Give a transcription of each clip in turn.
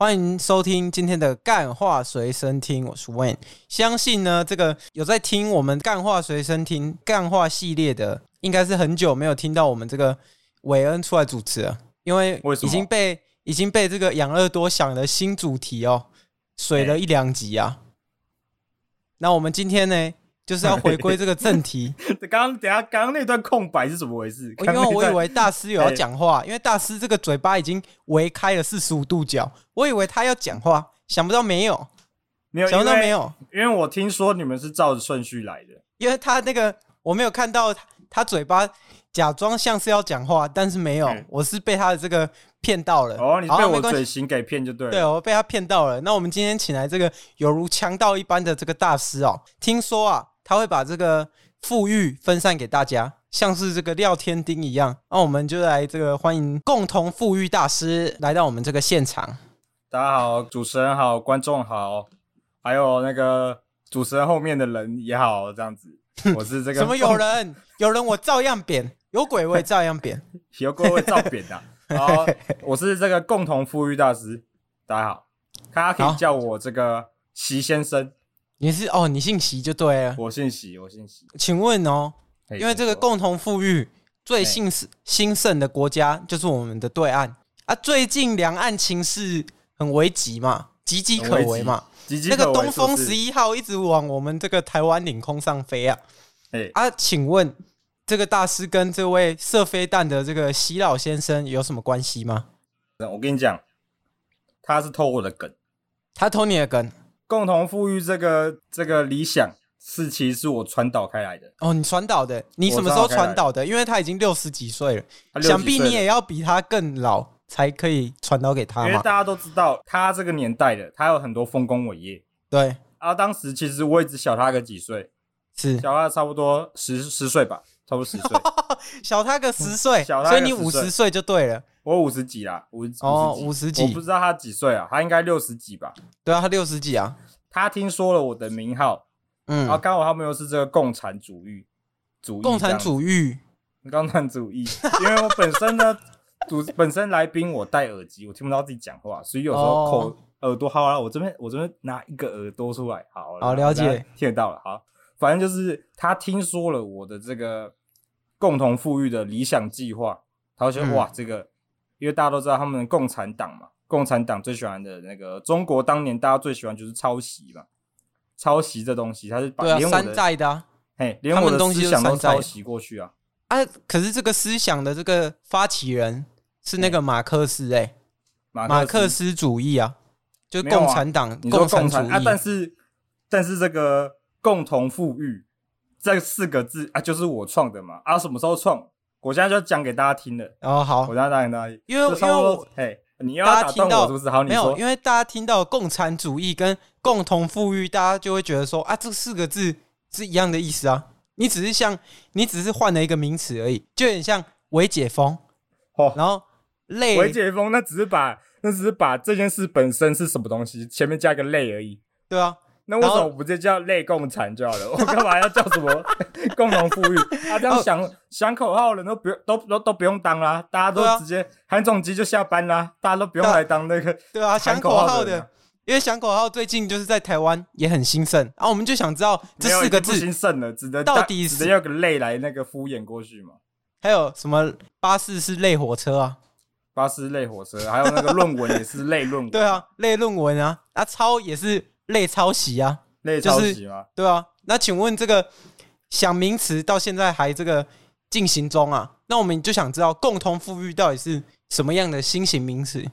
欢迎收听今天的干话随身听，我是 Wayne。相信呢，这个有在听我们干话随身听干话系列的，应该是很久没有听到我们这个韦恩出来主持了，因为已经被已经被这个养乐多想了新主题哦，水了一两集啊。欸、那我们今天呢？就是要回归这个正题。刚刚等下，刚刚那段空白是怎么回事？因为我以为大师有要讲话，因为大师这个嘴巴已经围开了四十五度角，我以为他要讲话，想不到没有，没有，想不到没有，因为我听说你们是照着顺序来的，因为他那个我没有看到他嘴巴假装像是要讲话，但是没有，我是被他的这个骗到了。哦，你被我嘴型给骗就对了。对，我被他骗到了。那我们今天请来这个犹如强盗一般的这个大师哦，听说啊。他会把这个富裕分散给大家，像是这个廖天丁一样。那我们就来这个欢迎共同富裕大师来到我们这个现场。大家好，主持人好，观众好，还有那个主持人后面的人也好，这样子。我是这个什么有人？有人我照样扁，有鬼我也照样扁，有鬼我也照扁的、啊。好，我是这个共同富裕大师。大家好，大家可以叫我这个席先生。你是哦，你姓席就对了。我姓席，我姓席。请问哦，因为这个共同富裕最兴兴盛的国家就是我们的对岸啊。最近两岸情势很危急嘛，岌岌可危嘛。那个东风十一号一直往我们这个台湾领空上飞啊。哎啊，请问这个大师跟这位射飞弹的这个习老先生有什么关系吗？我跟你讲，他是偷我的梗，他偷你的梗。共同富裕这个这个理想是其实是我传导开来的哦，你传导的，你什么时候传导的？因为他已经六十几岁了，想必你也要比他更老才可以传导给他嘛。因为大家都知道他这个年代的，他有很多丰功伟业。对，啊，当时其实我也只小他个几岁，是小他差不多十十岁吧，差不多 十岁，小他个十岁，所以你五十岁就对了。我五十几啦，五十哦，五十几，我不知道他几岁啊，他应该六十几吧？对啊，他六十几啊。他听说了我的名号，嗯，然后刚好他们又是这个共产主义，主义，共产主义，共产主义。因为我本身呢，主本身来宾我戴耳机，我听不到自己讲话，所以有时候口耳朵好了，我这边我这边拿一个耳朵出来，好，好了解，听得到了，好，反正就是他听说了我的这个共同富裕的理想计划，他就说哇，这个。因为大家都知道他们共产党嘛，共产党最喜欢的那个中国当年大家最喜欢就是抄袭嘛，抄袭这东西，他是把连我的山寨的啊，嘿，连我的思想都抄袭过去啊啊！可是这个思想的这个发起人是那个马克思哎，马克思主义啊，就共产党，共产主义啊，但是但是这个共同富裕这四个字啊，就是我创的嘛啊，什么时候创？我现在就讲给大家听了哦，好，我现在讲给大家，因为因为我嘿，你要打断我是不是？好，你，没有，因为大家听到共产主义跟共同富裕，大家就会觉得说啊，这四个字是一样的意思啊。你只是像你只是换了一个名词而已，就有点像微解封哦。然后类微解封，那只是把那只是把这件事本身是什么东西前面加一个累而已，对啊。那为什么不就叫类共产就好了？我干嘛要叫什么 共同富裕？他、啊、这样想想口号的人都不用都都都不用当啦，大家都直接韩总机就下班啦，大家都不用来当那个对啊，想口号的，因为想口号最近就是在台湾也很兴盛，然后我们就想知道这四个字兴盛了，只能到底是要个类来那个敷衍过去嘛？还有什么巴士是累火车啊？巴士累火车，还有那个论文也是累论文，对啊，累论文啊，啊抄也是。类抄袭啊，类抄袭吗？对啊，那请问这个想名词到现在还这个进行中啊？那我们就想知道共同富裕到底是什么样的新型名词？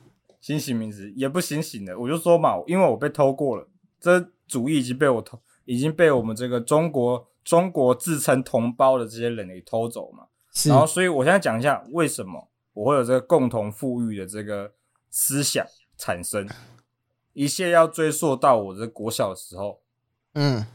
新型名词也不新型的，我就说嘛，因为我被偷过了，这主意已经被我偷，已经被我们这个中国中国自称同胞的这些人给偷走嘛。然后，所以我现在讲一下为什么我会有这个共同富裕的这个思想产生。一切要追溯到我的国小的时候，嗯，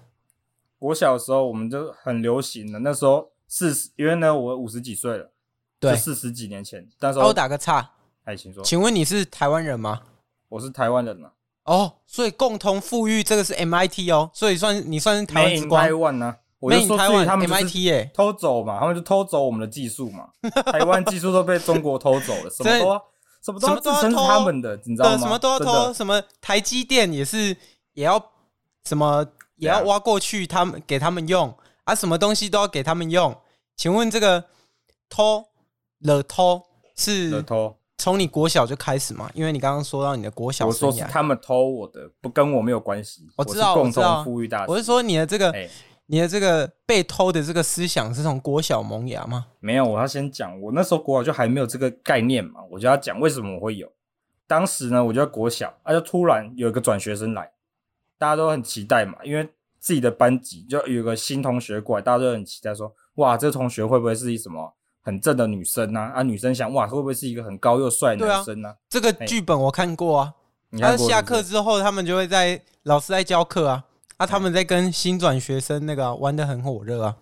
国小的时候我们就很流行的，那时候四十，因为呢我五十几岁了，对，四十几年前，但是我打个岔，哎，请说，请问你是台湾人吗？我是台湾人嘛。哦，所以共同富裕这个是 MIT 哦，所以算你算是台湾之光。台湾呢？我就说，所以他们 MIT 哎，偷走嘛，他们就偷走我们的技术嘛，台湾技术都被中国偷走了，什么都。什么都要自称他们的，你知道吗？什么都要偷，什么台积电也是也要什么也要挖过去，他们给他们用啊，什么东西都要给他们用。请问这个偷了偷是偷？从你国小就开始嘛？因为你刚刚说到你的国小，我说是他们偷我的，不跟我没有关系。我知道，我是共同富裕大。我是说你的这个，欸、你的这个被偷的这个思想是从国小萌芽吗？没有，我要先讲，我那时候国小就还没有这个概念嘛，我就要讲为什么我会有。当时呢，我就在国小，啊，就突然有一个转学生来，大家都很期待嘛，因为自己的班级就有个新同学过来，大家都很期待说，哇，这个同学会不会是什么？很正的女生啊，啊，女生想哇，会不会是一个很高又帅的男生呢、啊啊？这个剧本我看过啊。他下课之后，他们就会在老师在教课啊，啊，他们在跟新转学生那个、啊、玩的很火热啊。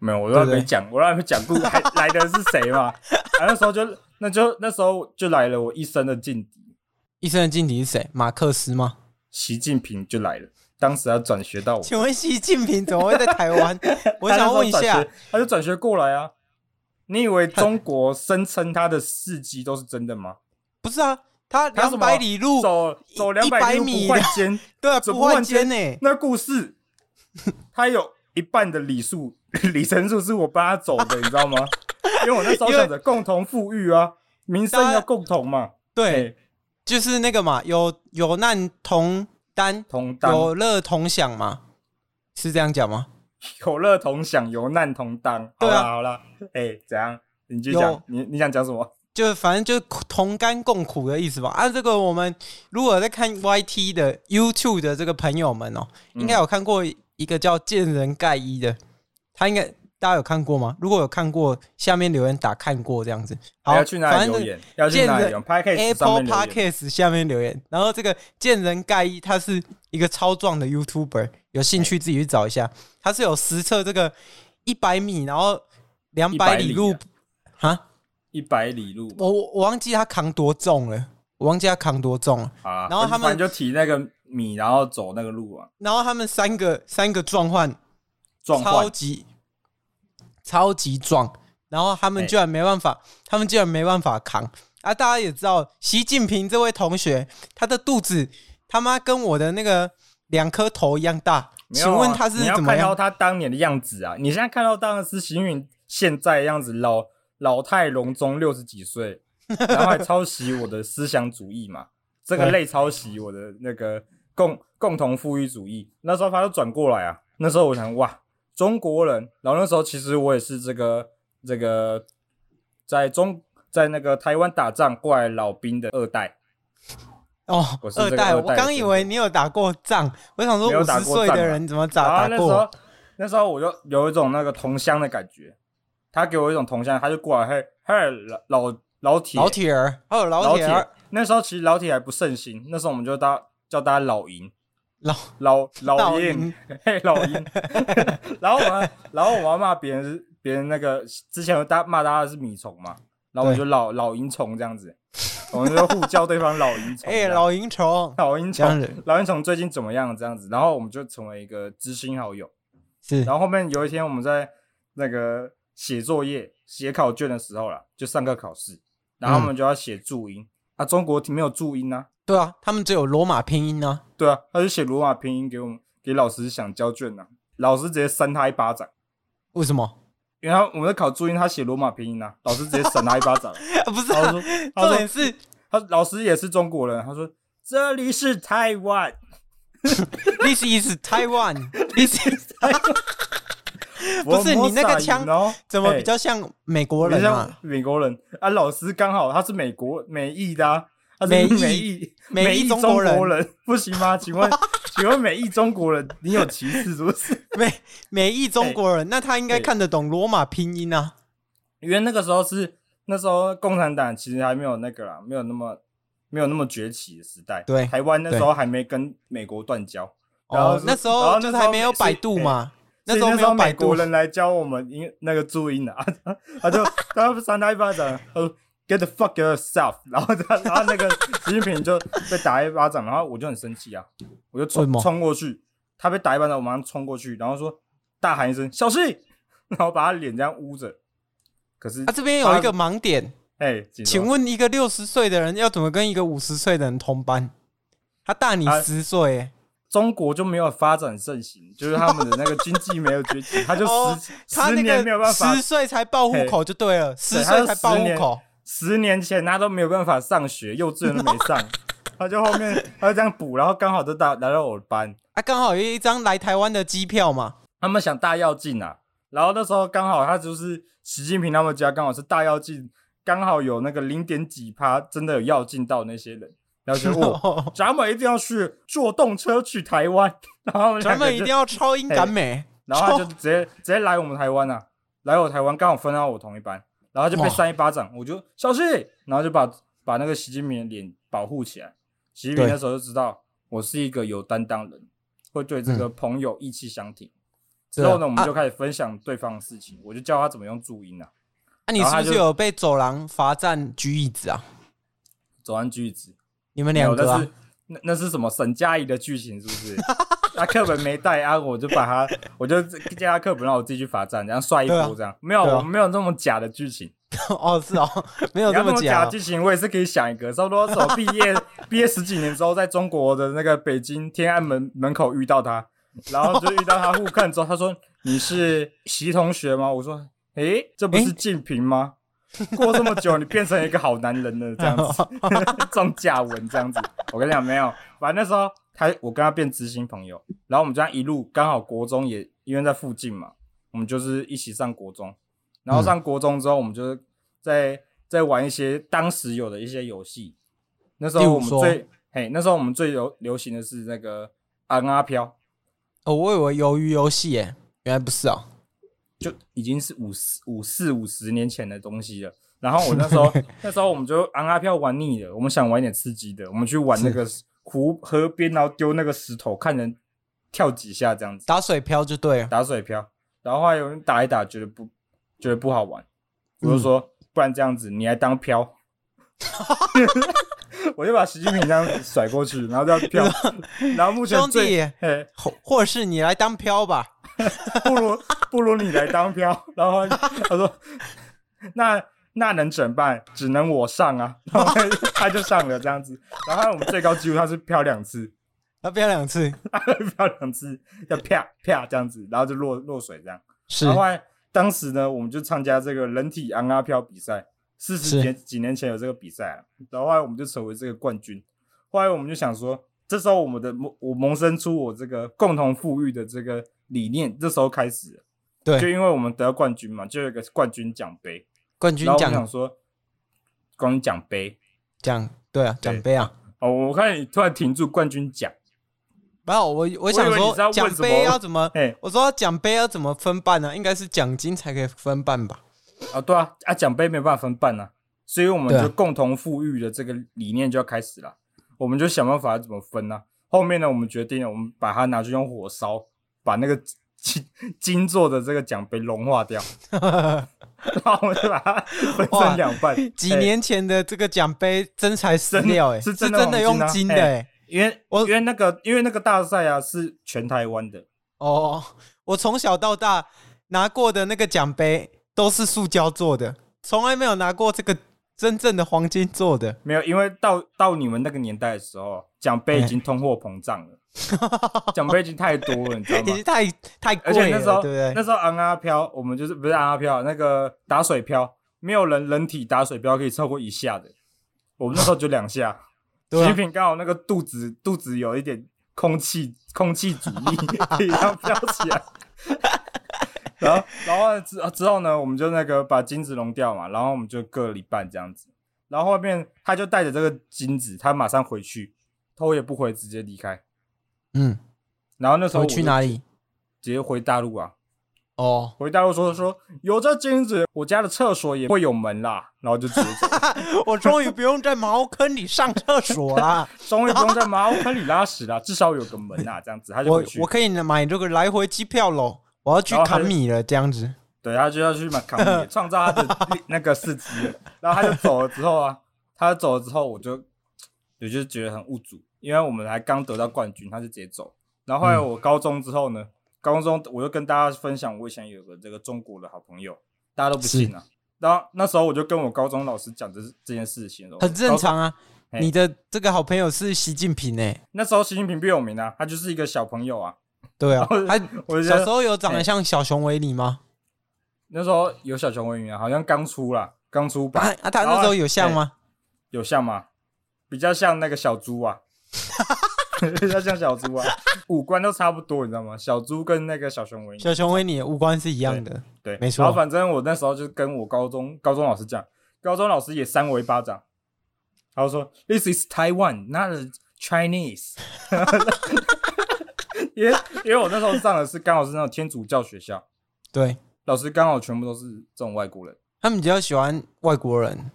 没有，我都还没讲，我都还没讲故事，来来的是谁嘛？啊，那时候就那就那时候就来了我一生的劲敌，一生的劲敌是谁？马克思吗？习近平就来了，当时要转学到我。请问习近平怎么会在台湾？我想问一下，他就转学过来啊。你以为中国声称他的事迹都是真的吗？不是啊，他两百里路走走两百米不换肩，对啊，不换肩呢。那故事他有一半的里数里程数是我帮他走的，你知道吗？因为我那时候想着共同富裕啊，民生要共同嘛。对，就是那个嘛，有有难同担，同担有乐同享嘛，是这样讲吗？有乐同享，有难同当。对啊，好了，哎、欸，怎样？你就讲，你你想讲什么？就反正就同甘共苦的意思吧。啊，这个我们如果在看 YT 的 YouTube 的这个朋友们哦、应该有看过一个叫见人盖伊的，他应该大家有看过吗？如果有看过，下面留言打看过这样子。好，要去哪里留言？要去哪里留言？Apple Podcast 下面留言。然后这个见人盖伊，他是一个超壮的 YouTuber，有兴趣自己去找一下。他是有实测这个一百米，然后两百里路啊，一百里路，我我忘记他扛多重了，我忘记他扛多重了。啊，然后他们就提那个米，然后走那个路啊。然后他们三个三个壮汉，壮超级超级壮，然后他们居然没办法，他们居然没办法扛啊！大家也知道，习近平这位同学，他的肚子他妈跟我的那个两颗头一样大。请问他是怎么样？你要看到他当年的样子啊！你现在看到当然是习近平现在的样子，老老态龙钟，六十几岁，然后还抄袭我的思想主义嘛？这个类抄袭我的那个共共同富裕主义。那时候他就转过来啊，那时候我想哇，中国人。然后那时候其实我也是这个这个在中在那个台湾打仗过来老兵的二代。哦，我二代，我刚以为你有打过仗，我想说五十岁的人怎么打打过？那时候我就有一种那个同乡的感觉，他给我一种铜像，他就过来，嘿，嘿，老老老铁，老铁儿，哦，老铁儿。那时候其实老铁还不盛行，那时候我们就大叫大家老营，老老老鹰，嘿，老鹰。然后我，然后我要骂别人，别人那个之前大骂大家是米虫嘛，然后我们就老老鹰虫这样子。我们就互叫对方老鹰虫，哎，老鹰虫，老鹰虫，老鹰虫最近怎么样？这样子，然后我们就成为一个知心好友。是，然后后面有一天我们在那个写作业、写考卷的时候啦，就上课考试，然后我们就要写注音、嗯、啊。中国没有注音啊？对啊，他们只有罗马拼音啊。对啊，他就写罗马拼音给我们，给老师想交卷啊，老师直接扇他一巴掌。为什么？因为他我们在考注音，他写罗马拼音啊，老师直接扇他一巴掌。不是、啊，重点是，他老师也是中国人，他说这里是台湾，This is Taiwan，This is Taiwan。不是你那个腔怎么比较像美国人啊？美国人啊，老师刚好他是美国美裔的、啊。美裔美裔中国人 不行吗？请问 请问美裔中国人，你有歧视是不是？美美裔中国人，那他应该看得懂罗马拼音啊？因为那个时候是那时候共产党其实还没有那个啦，没有那么没有那么崛起的时代。对，台湾那时候还没跟美国断交。然后那时候就是还没有百度嘛，那时候没有美国人来教我们音那个注音的啊，他就他扇他一巴掌，他说。Get the fuck yourself！然后他，然后那个习近平就被打一巴掌，然后我就很生气啊，我就冲冲过去，他被打一巴掌，我马上冲过去，然后说大喊一声小心，然后把他脸这样捂着。可是他这边有一个盲点，哎，请问一个六十岁的人要怎么跟一个五十岁的人同班？他大你十岁、欸。中国就没有发展盛行，就是他们的那个经济没有崛起，他就十、哦、十年没有办法，十岁才报户口就对了，十岁才报户口。十，十年前他都没有办法上学，幼稚园都没上，他就后面他就这样补，然后刚好就到来到我的班，啊，刚好有一张来台湾的机票嘛，他们想大跃进啊，然后那时候刚好他就是习近平他们家刚好是大跃进，刚好有那个零点几趴真的有要进到那些人。然后就我，咱们一定要去坐动车去台湾，然后咱们一定要超英赶美，然后他就直接直接来我们台湾啊，来我台湾刚好分到我同一班，然后就被扇一巴掌，我就小心，然后就把把那个习近平的脸保护起来，习近平那时候就知道我是一个有担当人，会对这个朋友义气相挺。之后呢，我们就开始分享对方的事情，我就教他怎么用注音啊。啊，你是不是有被走廊罚站举椅子啊？走廊举椅子。你们两个、啊、那是那那是什么沈佳宜的剧情是不是？他课本没带啊，我就把他，我就借他课本让我自己去罚站，然后帅一波这样。啊、没有，啊、我们没有那么假的剧情。哦，是哦，没有这么假剧情。我也是可以想一个，差不多从毕业毕业十几年之后，在中国的那个北京天安门门口遇到他，然后就遇到他互看之后，他说：“你是习同学吗？”我说：“诶，这不是静平吗？” 过这么久，你变成一个好男人了，这样子 装假文这样子。我跟你讲，没有，反正那时候他我跟他变知心朋友，然后我们这样一路刚好国中也因为在附近嘛，我们就是一起上国中。然后上国中之后，我们就是在在玩一些当时有的一些游戏。那时候我们最嘿，那时候我们最流流行的是那个昂啊飘。哦，我以为鱿鱼游戏耶，原来不是啊。就已经是五十五四五十年前的东西了。然后我那时候 那时候我们就昂阿票玩腻了，我们想玩一点刺激的，我们去玩那个 湖河边，然后丢那个石头，看人跳几下这样子。打水漂就对了，打水漂。然后后来有人打一打，觉得不觉得不好玩，我就说、嗯、不然这样子，你来当漂。我就把习近平这样子甩过去，然后这样飘。然后目前兄弟，或或者是你来当漂吧。不如不如你来当漂，然后 他说：“那那能怎办？只能我上啊。”然后 他就上了这样子。然后我们最高纪录他是漂两次，他漂两次，漂两次，要啪啪这样子，然后就落落水这样。是。然后，后当时呢，我们就参加这个人体昂啊漂比赛，四十年几年前有这个比赛啊。然后，后来我们就成为这个冠军。后来我们就想说，这时候我们的萌我萌生出我这个共同富裕的这个。理念这时候开始了，对，就因为我们得冠军嘛，就有一个冠军奖杯，冠军奖，我想说，冠军奖杯，奖，对啊，奖杯啊，哦，我看你突然停住，冠军奖，没有，我我想说，奖杯要怎么？哎，我说奖杯要怎么分半呢？应该是奖金才可以分半吧？啊，对啊，啊，奖杯没办法分办啊，所以我们就共同富裕的这个理念就要开始了，我们就想办法怎么分呢？后面呢，我们决定了，我们把它拿去用火烧。把那个 金金做的这个奖杯融化掉，然后就把它分成两半。几年前的这个奖杯真材实料，哎，是真的用金的，哎，因为我因为那个因为那个大赛啊是全台湾的哦。我从小到大拿过的那个奖杯都是塑胶做的，从来没有拿过这个真正的黄金做的。没有，因为到到你们那个年代的时候，奖杯已经通货膨胀了。奖杯已经太多了，你知道吗？已经太太贵了，而且那时候，对不对？那时候昂阿飘，我们就是不是昂阿飘，那个打水漂，没有人人体打水漂可以超过一下的。我们那时候就两下，习近平刚好那个肚子肚子有一点空气空气阻力，可以让飘起来。然后然后之之后呢，我们就那个把金子融掉嘛，然后我们就各了一半这样子。然后后面他就带着这个金子，他马上回去，头也不回，直接离开。嗯，然后那时候我去哪里？直接回大陆啊！哦，回大陆说说有这金子，我家的厕所也会有门啦。然后就直接走，我终于不用在茅坑里上厕所啦，终于不用在茅坑里拉屎啦，至少有个门啊，这样子他就我我可以买这个来回机票喽，我要去砍米了，这样子。对，他就要去买砍米，创造他的那个事迹。然后他就走了之后啊，他走了之后，我就我就觉得很无助。因为我们还刚得到冠军，他就直接走。然后后来我高中之后呢，嗯、高中我就跟大家分享，我以前有个这个中国的好朋友，大家都不信啊，然后那时候我就跟我高中老师讲这这件事情，很正常啊。你的这个好朋友是习近平诶，那时候习近平不有名啊，他就是一个小朋友啊。对啊，他我小时候有长得像小熊维尼吗？那时候有小熊维尼啊，好像刚出啦，刚出版啊。他那时候有像吗？有像吗？比较像那个小猪啊。比较像小猪啊，五官都差不多，你知道吗？小猪跟那个小熊维尼，小熊维尼五官是一样的，对，没错。然后反正我那时候就跟我高中高中老师讲，高中老师也扇我一巴掌，然后说：“This is Taiwan, not Chinese。”因为因为我那时候上的是刚好是那种天主教学校，对，老师刚好全部都是这种外国人，他们比较喜欢外国人，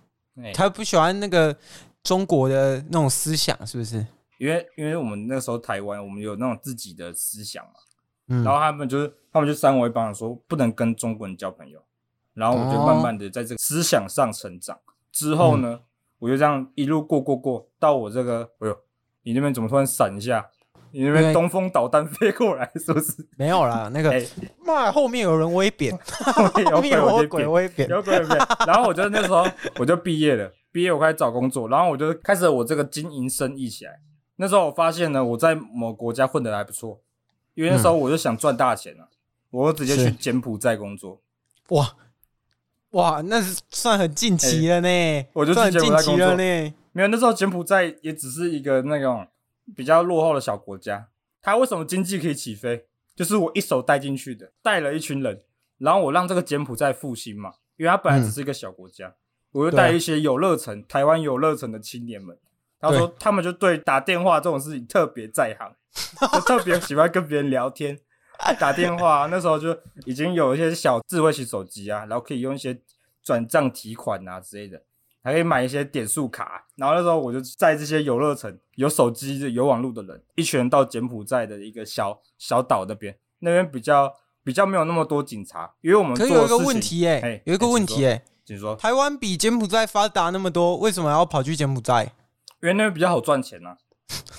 他不喜欢那个中国的那种思想，是不是？因为因为我们那时候台湾，我们有那种自己的思想嘛，嗯，然后他们就是他们就三维帮我，说不能跟中国人交朋友，然后我就慢慢的在这个思想上成长。哦、之后呢，嗯、我就这样一路过过过到我这个，哎呦，你那边怎么突然闪一下？你那边东风导弹 飞过来是不是？没有啦，那个妈、欸，后面有人威扁，后面有鬼威扁，有鬼威扁。然后我就那时候我就毕业了，毕业我开始找工作，然后我就开始我这个经营生意起来。那时候我发现呢，我在某国家混得还不错，因为那时候我就想赚大钱了，嗯、我直接去柬埔寨工作。哇哇，那是算很近期了呢、欸，我就去柬埔寨工作了呢。没有，那时候柬埔寨也只是一个那种比较落后的小国家。它为什么经济可以起飞？就是我一手带进去的，带了一群人，然后我让这个柬埔寨复兴嘛，因为它本来只是一个小国家，嗯、我就带一些有热忱、台湾有热忱的青年们。他说：“他们就对打电话这种事情特别在行，就特别喜欢跟别人聊天。打电话 那时候就已经有一些小智慧型手机啊，然后可以用一些转账提款啊之类的，还可以买一些点数卡。然后那时候我就在这些游乐城、有手机、有网络的人，一群人到柬埔寨的一个小小岛那边，那边比较比较没有那么多警察，因为我们可以有一个问题哎、欸欸，有一个问题哎、欸，请说，台湾比柬埔寨发达那么多，为什么要跑去柬埔寨？”因为那边比较好赚钱呐、啊，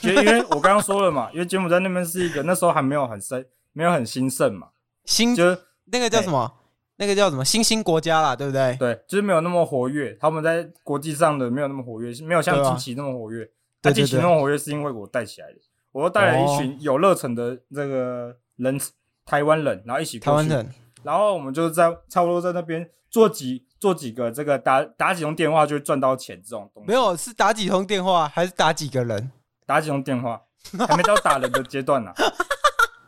就因为我刚刚说了嘛，因为柬埔寨那边是一个那时候还没有很盛，没有很兴盛嘛，新就是那个叫什么、欸，那个叫什么？新兴国家啦，对不对？对，就是没有那么活跃，他们在国际上的没有那么活跃，没有像近期那么活跃。他近期那么活跃是因为我带起来的，我又带了一群有热忱的这个人，哦、台湾人，然后一起台湾人，然后我们就在差不多在那边做几。做几个这个打打几通电话就会赚到钱这种东西，没有是打几通电话还是打几个人？打几通电话还没到打人的阶段呢。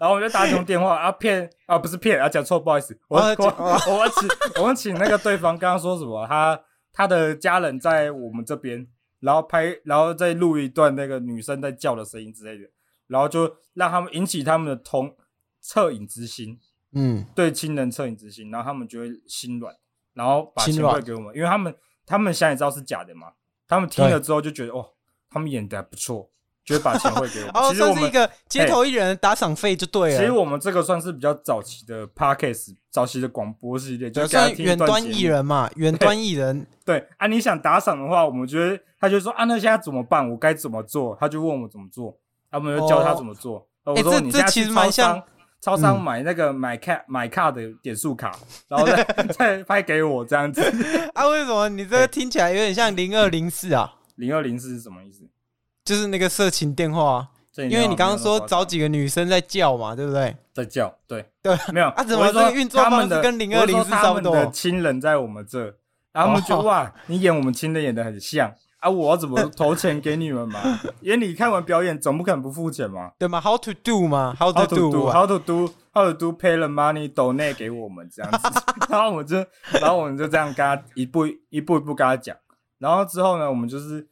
然后我就打几通电话啊骗啊不是骗啊讲错不好意思，我我我我请我们请那个对方刚刚说什么？他他的家人在我们这边，然后拍然后再录一段那个女生在叫的声音之类的，然后就让他们引起他们的同恻隐之心，嗯，对亲人恻隐之心，然后他们就会心软。然后把钱汇给我们，因为他们他们想也知道是假的嘛，他们听了之后就觉得哦，他们演的还不错，就会把钱汇给我们。哦，其实我们是一个街头艺人打赏费就对了。其实我们这个算是比较早期的 Podcast，早期的广播系列，就算远端艺人嘛，远端艺人。对啊，你想打赏的话，我们觉得他就说啊，那现在怎么办？我该怎么做？他就问我怎么做，我们就教他怎么做。我说你这其实蛮像。超商买那个买卡、嗯、买卡的点数卡，然后再 再拍给我这样子 啊？为什么你这个听起来有点像零二零四啊？零二零四是什么意思？就是那个色情电话啊。因为你刚刚说找几个女生在叫嘛，对不对？在叫，对对，没有啊？怎么这个运作方式跟零二零四差不多？的亲人在我们这，然后他们觉得哇，你演我们亲人演的很像。啊！我要怎么投钱给你们嘛？因为你看完表演，总不可能不付钱嘛？对吗？How to do 嘛？How to do？How to do？How to do？Pay the money，donate 给我们这样子。然后我们就，然后我们就这样跟他一步一步一步跟他讲。然后之后呢，我们就是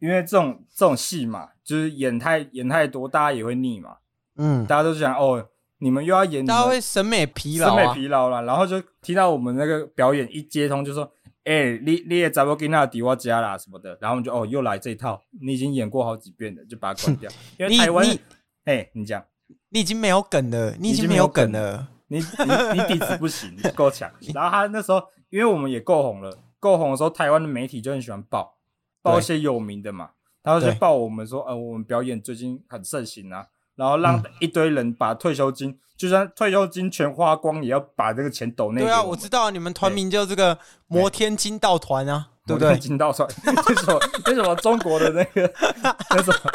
因为这种这种戏嘛，就是演太演太多，大家也会腻嘛。嗯，大家都想哦，你们又要演，大家会审美疲劳，审美疲劳了。然后就听到我们那个表演一接通，就说。哎、欸，你你也找不给那迪我家啦什么的，然后我们就哦又来这一套，你已经演过好几遍了，就把它关掉。因为台湾，哎，你讲，你已经没有梗了，你已经没有梗了，你你你底子不行，你够强。然后他那时候，因为我们也够红了，够红的时候，台湾的媒体就很喜欢报报一些有名的嘛，他就去报我们说，呃，我们表演最近很盛行啊，然后让一堆人把退休金，嗯、就算退休金全花光，也要把这个钱抖内。对啊，我知道你们团名叫这个摩天金道团啊，对不对？金道团，为什么？为什么中国的那个 那什么？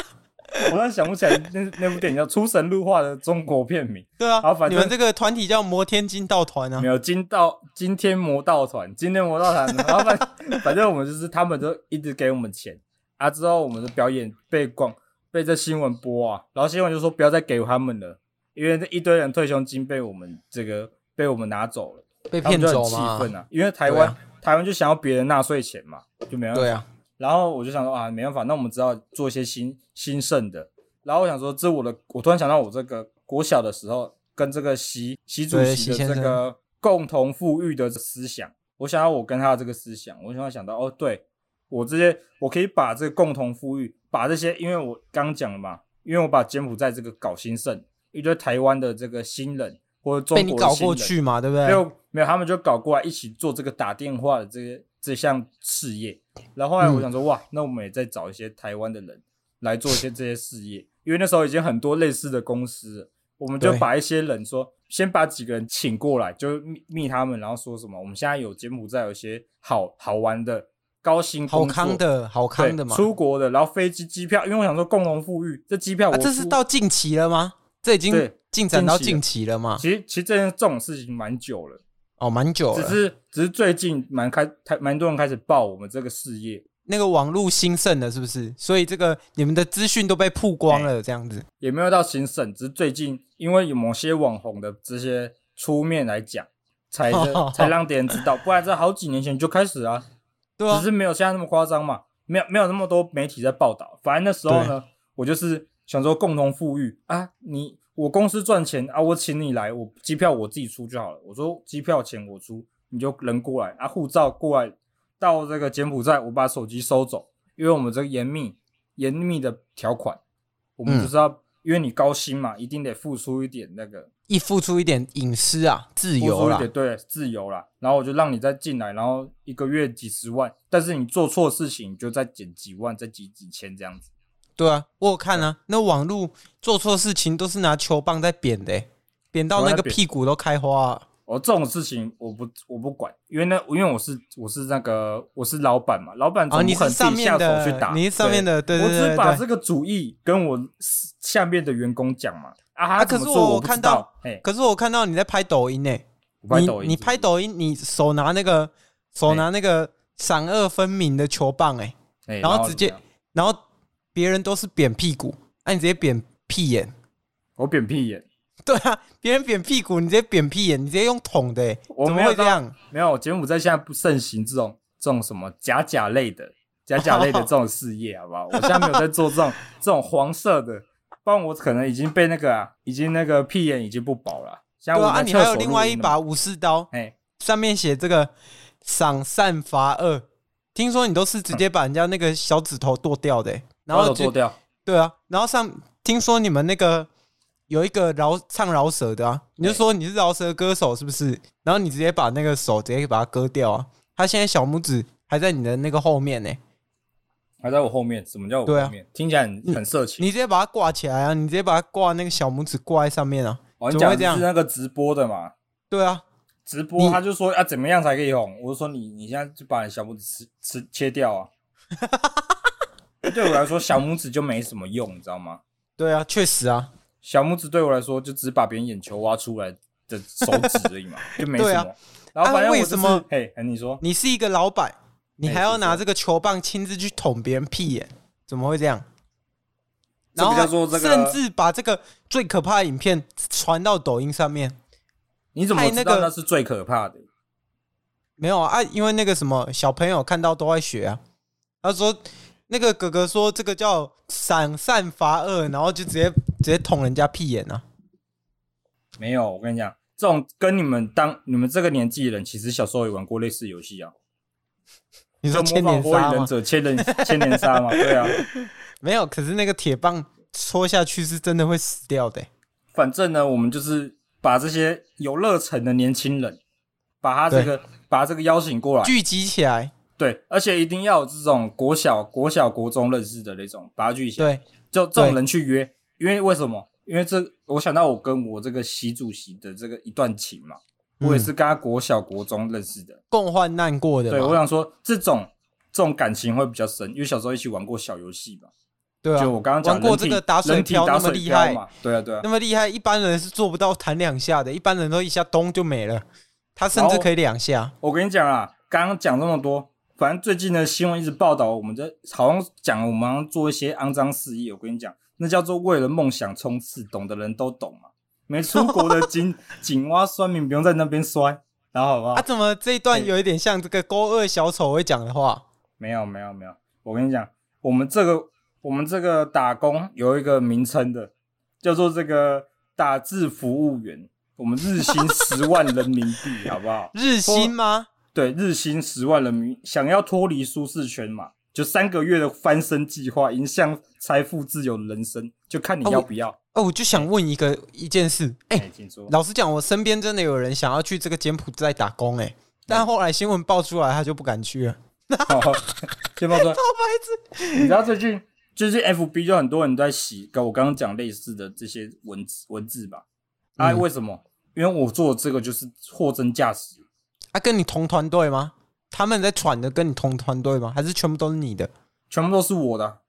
我突然想不起来那那部电影叫《出神入化》的中国片名。对啊，反正你们这个团体叫摩天金道团啊。没有金道，今天魔道团，今天魔道团。然后反 反正我们就是他们都一直给我们钱啊，之后我们的表演被广被这新闻播啊，然后新闻就说不要再给他们了，因为这一堆人退休金被我们这个被我们拿走了，被骗走气愤啊，因为台湾、啊、台湾就想要别人纳税钱嘛，就没办法。对啊。然后我就想说啊，没办法，那我们只要做一些新新盛的。然后我想说，这我的，我突然想到，我这个国小的时候跟这个习习主席的这个共同富裕的思想，我想要我跟他的这个思想，我想要想到哦，对我这些，我可以把这个共同富裕，把这些，因为我刚讲了嘛，因为我把柬埔寨这个搞兴盛，一堆台湾的这个新人或者中国新人被你搞过去嘛，对不对？没有，没有，他们就搞过来一起做这个打电话的这些这项事业。然后后来我想说，嗯、哇，那我们也再找一些台湾的人来做一些这些事业，因为那时候已经很多类似的公司了，我们就把一些人说，先把几个人请过来，就密密他们，然后说什么，我们现在有柬埔寨有一些好好玩的、高薪、好康的好康的嘛，出国的，然后飞机机票，因为我想说共同富裕，这机票我、啊、这是到近期了吗？这已经进展到近期了吗？其实其实这件这种事情蛮久了，哦，蛮久了，只是只是最近蛮开，蛮多人开始报我们这个事业。那个网络兴盛了，是不是？所以这个你们的资讯都被曝光了，这样子。也没有到兴盛，只是最近因为有某些网红的这些出面来讲，才 才让别人知道，不然在好几年前就开始啊，对啊，只是没有现在那么夸张嘛，没有没有那么多媒体在报道。反正那时候呢，我就是想说共同富裕啊，你我公司赚钱啊，我请你来，我机票我自己出就好了。我说机票钱我出，你就人过来啊，护照过来。到这个柬埔寨，我把手机收走，因为我们这个严密、严密的条款，我们就是要，嗯、因为你高薪嘛，一定得付出一点那个，一付出一点隐私啊，自由啦，对，自由啦。然后我就让你再进来，然后一个月几十万，但是你做错事情，你就再减几万，再几几千这样子。对啊，我有看啊，那网路做错事情都是拿球棒在扁的、欸，扁到那个屁股都开花、啊。我、哦、这种事情我不我不管，因为那因为我是我是那个我是老板嘛，老板总不可能自己下手去打。哦、你是上面的，对，对，对，我只把这个主意跟我下面的员工讲嘛。啊，啊可是我看到，可是我看到你在拍抖音呢、欸。你你拍抖音，你手拿那个手拿那个闪二分明的球棒哎、欸，然后直接，然后别人都是扁屁股，那、啊、你直接扁屁眼，我扁屁眼。对啊，别人扁屁股，你直接扁屁眼，你直接用捅的、欸，我怎么会这样？没有，柬埔寨现在不盛行这种这种什么假假类的假假类的 这种事业，好不好？我现在没有在做这种 这种黄色的，不然我可能已经被那个啊，已经那个屁眼已经不保了。像我对啊，你还有另外一把武士刀，哎，上面写这个赏善罚恶，听说你都是直接把人家那个小指头剁掉的、欸，然后剁掉，对啊，然后上听说你们那个。有一个饶唱饶舌的啊，你就说你是饶舌歌手是不是？然后你直接把那个手直接把它割掉啊！他现在小拇指还在你的那个后面呢、欸，还在我后面？什么叫我后面？啊、听起来很很色情。你直接把它挂起来啊！你直接把它挂那个小拇指挂在上面啊！哦、你讲的是那个直播的嘛？对啊，直播他就说啊怎么样才可以红？我就说你你现在就把你小拇指吃吃切掉啊！对我来说，小拇指就没什么用，你知道吗？对啊，确实啊。小拇指对我来说，就只把别人眼球挖出来的手指而已嘛，就没什么。啊、然后反正我、就是啊、为什么？嘿，你说，你是一个老板，你还要拿这个球棒亲自去捅别人屁眼，怎么会这样？然后甚至把这个最可怕的影片传到抖音上面，你怎么知道那是最可怕的？没有啊，因为那个什么小朋友看到都会学啊，他说。那个哥哥说：“这个叫赏善罚恶，然后就直接直接捅人家屁眼啊！”没有，我跟你讲，这种跟你们当你们这个年纪的人，其实小时候也玩过类似游戏啊。你说千年杀忍者千年千年杀吗？对啊，没有。可是那个铁棒戳下去是真的会死掉的、欸。反正呢，我们就是把这些有热忱的年轻人，把他这个把他这个邀请过来，聚集起来。对，而且一定要有这种国小、国小、国中认识的那种，把他聚起来。对，就这种人去约，因为为什么？因因为这我想到我跟我这个习主席的这个一段情嘛，嗯、我也是跟他国小国中认识的，共患难过的。对，我想说这种这种感情会比较深，因为小时候一起玩过小游戏嘛。对啊，就我刚刚讲玩过这个打水漂那么厉害嘛，对啊对啊，那么厉害，一般人是做不到弹两下的，一般人都一下咚就没了，他甚至可以两下。我跟你讲啊，刚刚讲这么多，反正最近的新闻一直报道，我们在好像讲我们要做一些肮脏事业。我跟你讲，那叫做为了梦想冲刺，懂的人都懂嘛。没出国的井井蛙酸民不用在那边摔，然后好不好？啊，怎么这一段有一点像这个勾二小丑会讲的话？没有没有没有，我跟你讲，我们这个。我们这个打工有一个名称的，叫做这个打字服务员。我们日薪十万人民币，好不好？日薪吗？对，日薪十万人民。想要脱离舒适圈嘛？就三个月的翻身计划，迎向财富自由的人生，就看你要不要。哦，哦我就想问一个一件事，哎。老实讲，我身边真的有人想要去这个柬埔寨打工，哎，但后来新闻爆出来，他就不敢去了。先爆出来，超白痴！你知道最近？最近 F B 就很多人在洗，跟我刚刚讲类似的这些文字文字吧。啊，为什么？因为我做的这个就是货真价实。啊，跟你同团队吗？他们在喘的跟你同团队吗？还是全部都是你的？全部都是我的。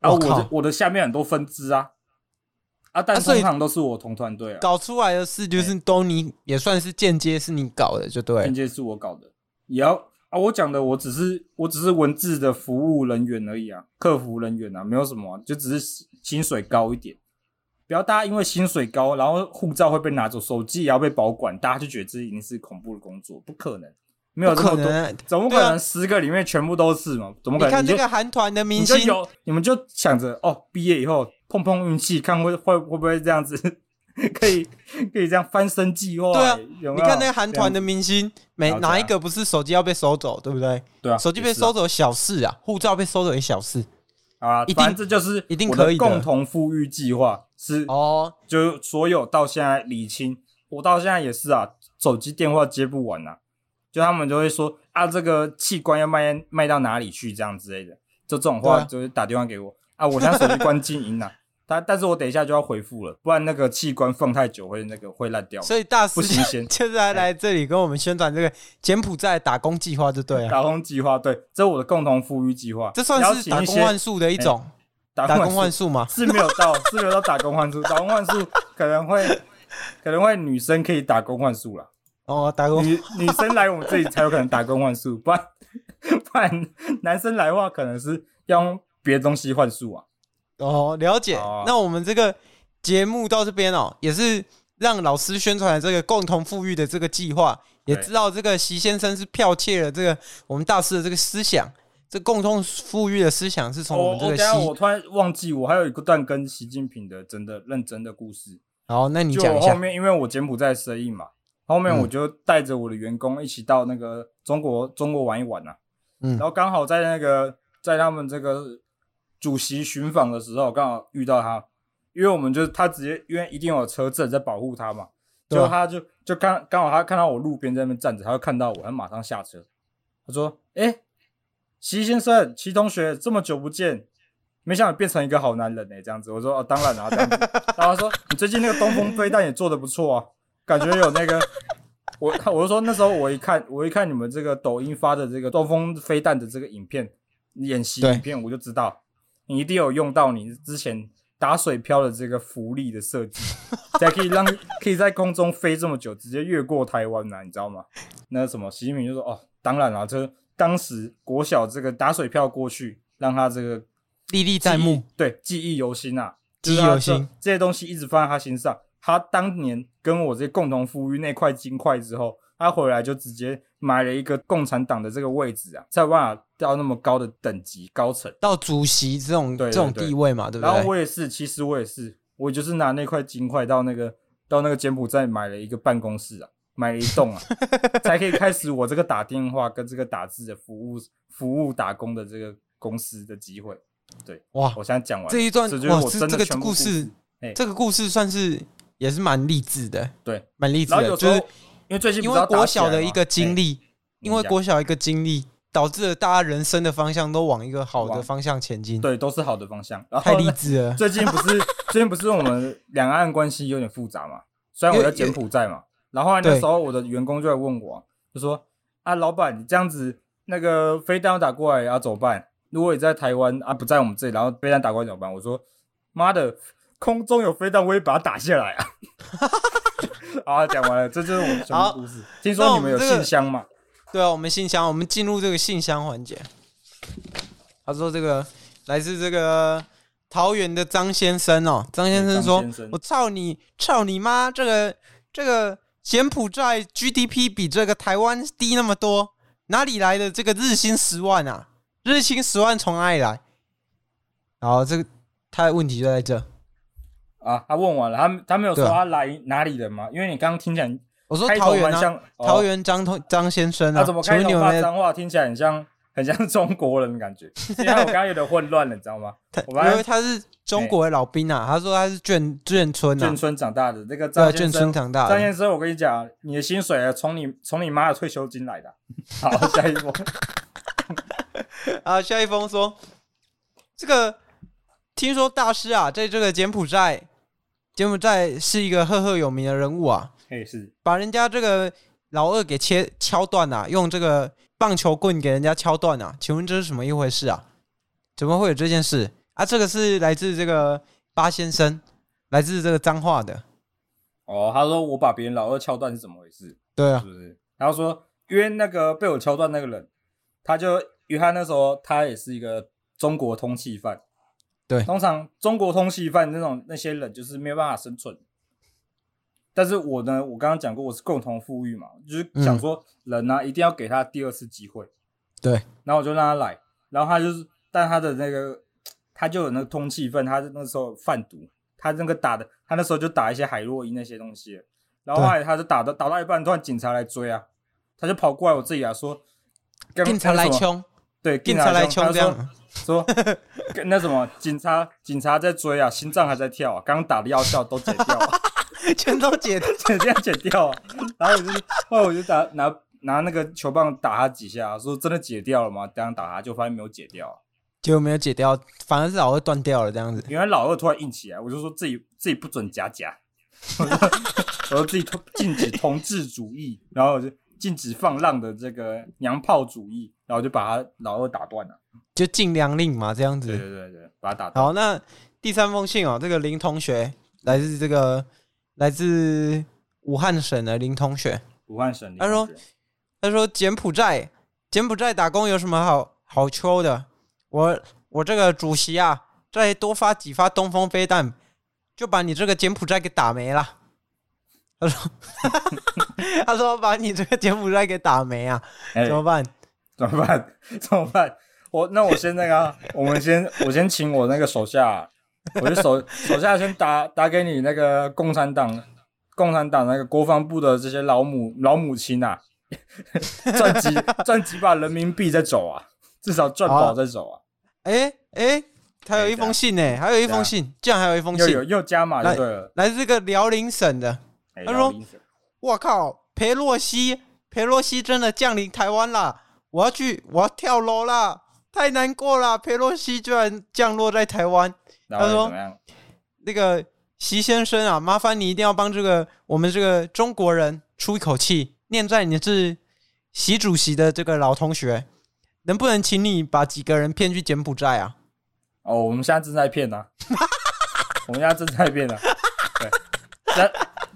啊，我的我的下面很多分支啊。啊，但通常都是我同团队啊。搞出来的事就是都你也算是间接是你搞的，就对。间接是我搞的，也要。啊，我讲的我只是我只是文字的服务人员而已啊，客服人员啊，没有什么、啊，就只是薪水高一点。不要大家因为薪水高，然后护照会被拿走，手机也要被保管，大家就觉得这已经是恐怖的工作，不可能，没有这么多，怎么可能十个里面全部都是嘛？啊、怎么可能？你看这个韩团的明星，你就有，你们就想着哦，毕业以后碰碰运气，看会会会不会这样子。可以可以这样翻身计划，对啊，有有你看那个韩团的明星，每哪一个不是手机要被收走，对不对？对啊，手机被收走小事啊，护照被收走也小事啊，一定这就是一定可以共同富裕计划是哦，就所有到现在理清，我到现在也是啊，手机电话接不完呐，就他们就会说啊，这个器官要卖卖到哪里去这样之类的，就这种话就是打电话给我。啊，我现在手机关静音了。但但是我等一下就要回复了，不然那个器官放太久会那个会烂掉。所以大师不新鲜，现在来这里跟我们宣传这个柬埔寨打工计划就对了。打工计划对，这是我的共同富裕计划。这算是打工换宿的一种。欸、打工换宿吗？是没有到，是没有到打工换宿。打工换宿可能会可能会女生可以打工换宿啦。哦，打工女女生来我们这里才有可能打工换宿，不然 不然男生来的话可能是要用别的东西换宿啊。哦，了解。哦、那我们这个节目到这边哦，也是让老师宣传这个共同富裕的这个计划，也知道这个习先生是剽窃了这个我们大师的这个思想。这共同富裕的思想是从我们这个习、哦。我突然忘记，我还有一个段跟习近平的真的认真的故事。好，那你讲一下。后面因为我柬埔寨生意嘛，后面我就带着我的员工一起到那个中国中国玩一玩呐、啊。嗯，然后刚好在那个在他们这个。主席巡访的时候，刚好遇到他，因为我们就是他直接，因为一定有车阵在保护他嘛，就他就就刚刚好他看到我路边在那边站着，他就看到我，他马上下车，他说：“哎、欸，习先生，齐同学，这么久不见，没想到变成一个好男人呢、欸。”这样子，我说：“哦，当然了、啊，这样子。”然后他说：“你最近那个东风飞弹也做的不错啊，感觉有那个……我 我就说那时候我一看，我一看你们这个抖音发的这个东风飞弹的这个影片演习影片，我就知道。”你一定有用到你之前打水漂的这个浮力的设计，才可以让 可以在空中飞这么久，直接越过台湾呐、啊，你知道吗？那什么习近平就说：“哦，当然了，这当时国小这个打水漂过去，让他这个历历在目，对，记忆犹新啊，记忆犹新。这些东西一直放在他心上。他当年跟我这共同富裕那块金块之后。”他回来就直接买了一个共产党的这个位置啊，才有办法到那么高的等级高层，到主席这种对对对这种地位嘛，对不对？然后我也是，其实我也是，我就是拿那块金块到那个到那个柬埔寨买了一个办公室啊，买了一栋啊，才可以开始我这个打电话跟这个打字的服务服务打工的这个公司的机会。对，哇，我现在讲完这一段，这哇，这这个故事，哎，这个故事算是也是蛮励志的，对，蛮励志的，就是。因为最近因为国小的一个经历，因为国小一个经历，导致了大家人生的方向都往一个好的方向前进。对，都是好的方向。然后太励志了。最近不是最近不是我们两岸关系有点复杂嘛？虽然我在柬埔寨嘛，然后，那时候我的员工就来问我，就说：“啊，老板，你这样子那个飞弹打过来啊怎么办？如果你在台湾啊，不在我们这里，然后飞弹打过来怎么办？”我说：“妈的，空中有飞弹，我也把它打下来啊！”好，讲完了，这就是我们什么故事。听说你们有信箱嘛？对啊，我们信箱，我们进入这个信箱环节。他说：“这个来自这个桃园的张先生哦，张先生说，生我操你，操你妈！这个这个柬埔寨 GDP 比这个台湾低那么多，哪里来的这个日薪十万啊？日薪十万从哪里来？然后这个他的问题就在这啊，他问完了，他他没有说他来哪里的吗？因为你刚刚听起来。”我说桃园啊，桃园张通张先生啊，他怎么开头骂脏话？听起来很像很像中国人的感觉。因为我刚刚有点混乱了，你知道吗？我因为他是中国的老兵啊，他说他是眷眷村眷村长大的。那个张先生，张先生，我跟你讲，你的薪水啊从你从你妈的退休金来的。好，下一封。啊，下一封说，这个听说大师啊，在这个柬埔寨，柬埔寨是一个赫赫有名的人物啊。哎，是把人家这个老二给切敲断了，用这个棒球棍给人家敲断了。请问这是什么一回事啊？怎么会有这件事啊？这个是来自这个巴先生，来自这个脏话的。哦，他说我把别人老二敲断是怎么回事？对啊，是不是？然后说因为那个被我敲断那个人，他就因为他那时候他也是一个中国通缉犯。对，通常中国通缉犯那种那些人就是没有办法生存。但是我呢，我刚刚讲过，我是共同富裕嘛，就是想说人呢、啊嗯、一定要给他第二次机会。对，然后我就让他来，然后他就是，但他的那个他就有那个通缉犯，他那时候贩毒，他那个打的，他那时候就打一些海洛因那些东西，然后后来他就打到打到一半，突然警察来追啊，他就跑过来我这里啊，说警察来冲，对，警察来冲这样，说那什么警察警察在追啊，心脏还在跳啊，刚刚打的药效都解掉 了。全都剪，剪这样解掉啊！然后我就，后来我就打拿拿那个球棒打他几下，说真的解掉了吗？这样打他就发现没有解掉，结果没有解掉，反而是老二断掉了这样子。原来老二突然硬起来，我就说自己自己不准夹夹，我说自己禁止同志主义，然后我就禁止放浪的这个娘炮主义，然后就把他老二打断了，就禁粮令嘛这样子。对对对对，把他打断。好，那第三封信哦，这个林同学来自这个。来自武汉省的林同学，武汉省。他说：“他说柬埔寨，柬埔寨打工有什么好好抽的？我我这个主席啊，再多发几发东风飞弹，就把你这个柬埔寨给打没了。”他说：“ 他说把你这个柬埔寨给打没啊？欸、怎么办？怎么办？怎么办？我那我先那个，我们先我先请我那个手下。”我就手手下先打打给你那个共产党，共产党那个国防部的这些老母老母亲啊，赚几赚几把人民币再走啊，至少赚饱再走啊。哎哎，还有一封信呢，还有一封信，这样还有一封信，又又加码就对了。来自这个辽宁省的，他说：“我靠，裴洛西，裴洛西真的降临台湾了，我要去，我要跳楼了，太难过了，裴洛西居然降落在台湾。”他说：“那个习先生啊，麻烦你一定要帮这个我们这个中国人出一口气。念在你是习主席的这个老同学，能不能请你把几个人骗去柬埔寨啊？”哦，我们现在正在骗呢，我们现在正在骗呢。对，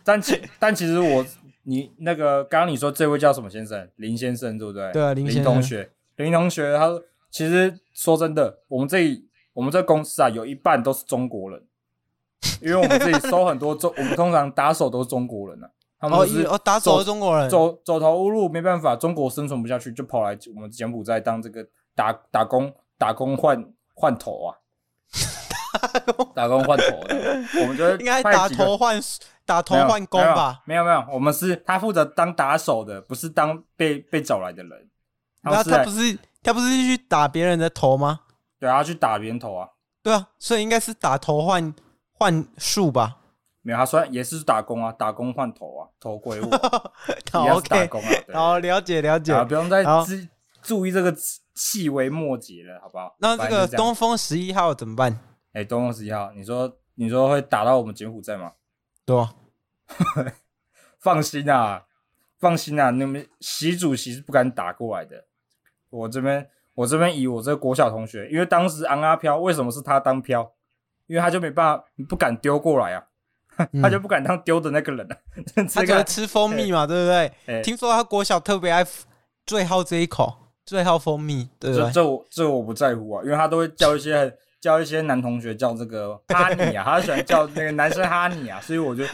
但但其但其实我你那个刚刚你说这位叫什么先生？林先生对不对？对啊，林林同学，林同学，他说其实说真的，我们这里。我们这公司啊，有一半都是中国人，因为我们这里收很多中，我们通常打手都是中国人啊，他们是哦，打手是中国人，走走投无路，没办法，中国生存不下去，就跑来我们柬埔寨当这个打打工，打工换换头啊，打工换头的，我们觉得应该打头换打头换工吧？没有没有，我们是他负责当打手的，不是当被被找来的人。那他不是他不是去打别人的头吗？对啊，去打别人头啊！对啊，所以应该是打头换换术吧？没有，他说也是打工啊，打工换头啊，头归我，也是打工啊。好，了解了解，不用再注注意这个细微末节了，好不好？那这个东风十一号怎么办？哎、欸，东风十一号，你说你说会打到我们柬埔寨吗？对啊，放心啊，放心啊，你们习主席是不敢打过来的。我这边我这边以我这个国小同学，因为当时昂阿飘为什么是他当飘？因为他就没办法，不敢丢过来啊。他就不敢当丢的那个人 他就会吃蜂蜜嘛，欸、对不对？欸、听说他国小特别爱最好这一口，最好蜂蜜，对不对？这这我这我不在乎啊，因为他都会叫一些叫一些男同学叫这个哈尼啊，他喜欢叫那个男生哈尼啊，所以我就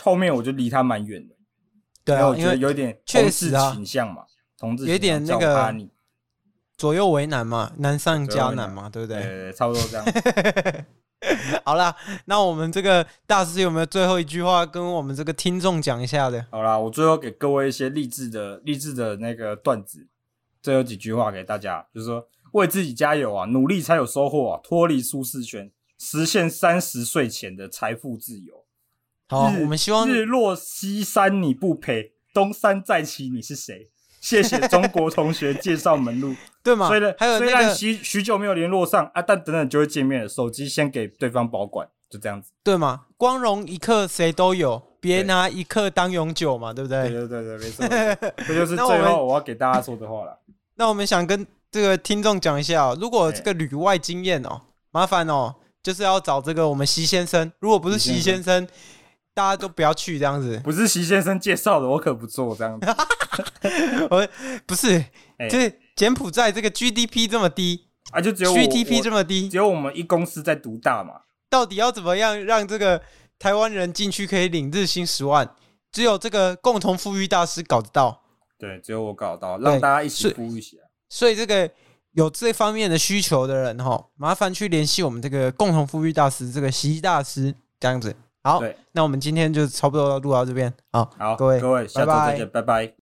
后面我就离他蛮远的。对啊，我觉得有点同志倾向嘛，同志有点那个左右为难嘛，难上加难嘛，对不对？对，差不多这样。好啦，那我们这个大师有没有最后一句话跟我们这个听众讲一下的？好啦，我最后给各位一些励志的励志的那个段子，最后几句话给大家，就是说为自己加油啊，努力才有收获啊，脱离舒适圈，实现三十岁前的财富自由。好，日我们希望日落西山你不陪，东山再起你是谁？谢谢中国同学介绍门路，对吗？所以呢，还有那个、虽然许许久没有联络上啊，但等等就会见面了。手机先给对方保管，就这样子，对吗？光荣一刻谁都有，别拿一刻当永久嘛，对不对？对对对对，没错，这就是最后我要给大家说的话了。那我们想跟这个听众讲一下哦，如果这个旅外经验哦，麻烦哦，就是要找这个我们席先生。如果不是席先生。大家都不要去这样子，不是席先生介绍的，我可不做这样子。我不是，就是柬埔寨这个 GDP 这么低啊，就只有 GDP 这么低，只有我们一公司在独大嘛。到底要怎么样让这个台湾人进去可以领日薪十万？只有这个共同富裕大师搞得到。对，只有我搞得到，让大家一起富裕起来。所以这个有这方面的需求的人哈，麻烦去联系我们这个共同富裕大师这个习大师这样子。好，那我们今天就差不多录到这边。好，好，各位，各位，下周再见，拜拜。拜拜。